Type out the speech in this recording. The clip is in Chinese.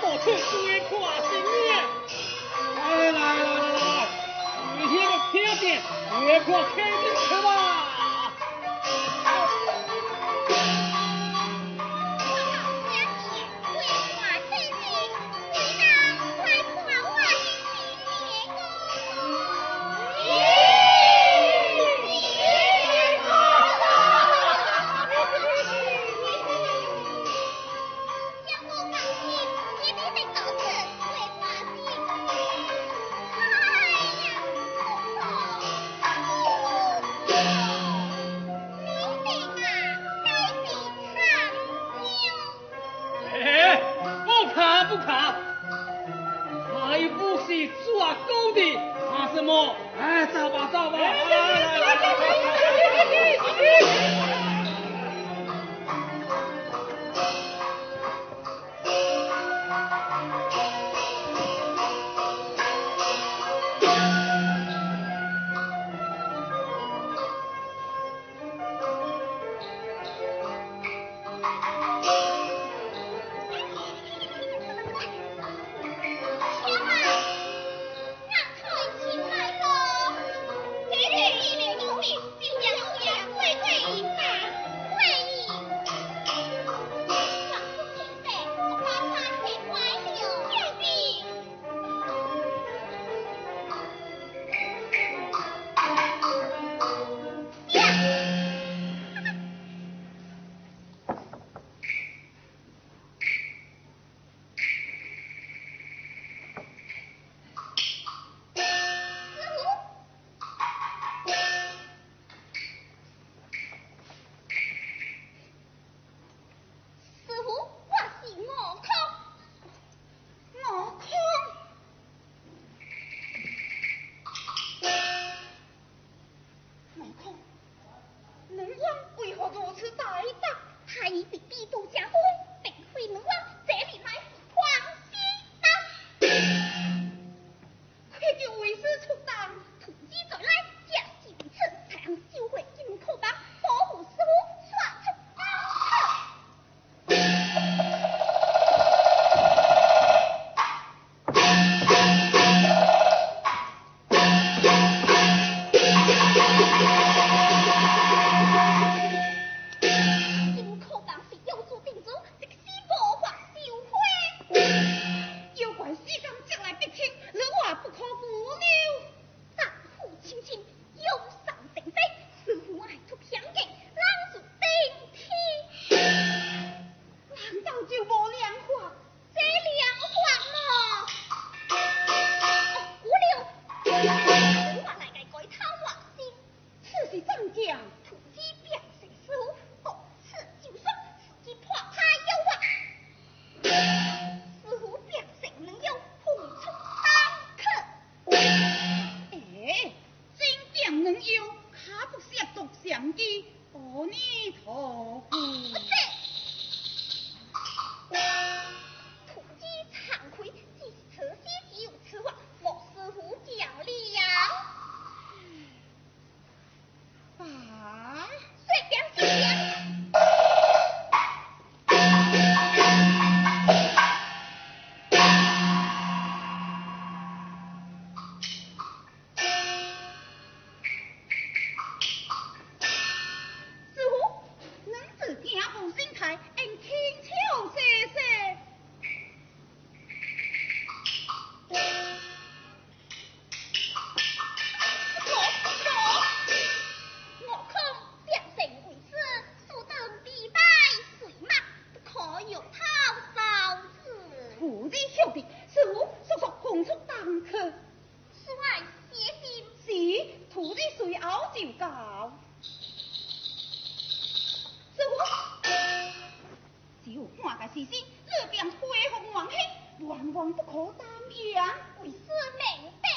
空三当就行，出来。来来来来来，今天的片点，越快开进去吧。做狗的怕什么？哎走吧走吧。这样好就告。只有半个时辰，你便恢复元气，万万不可耽延，为师明白。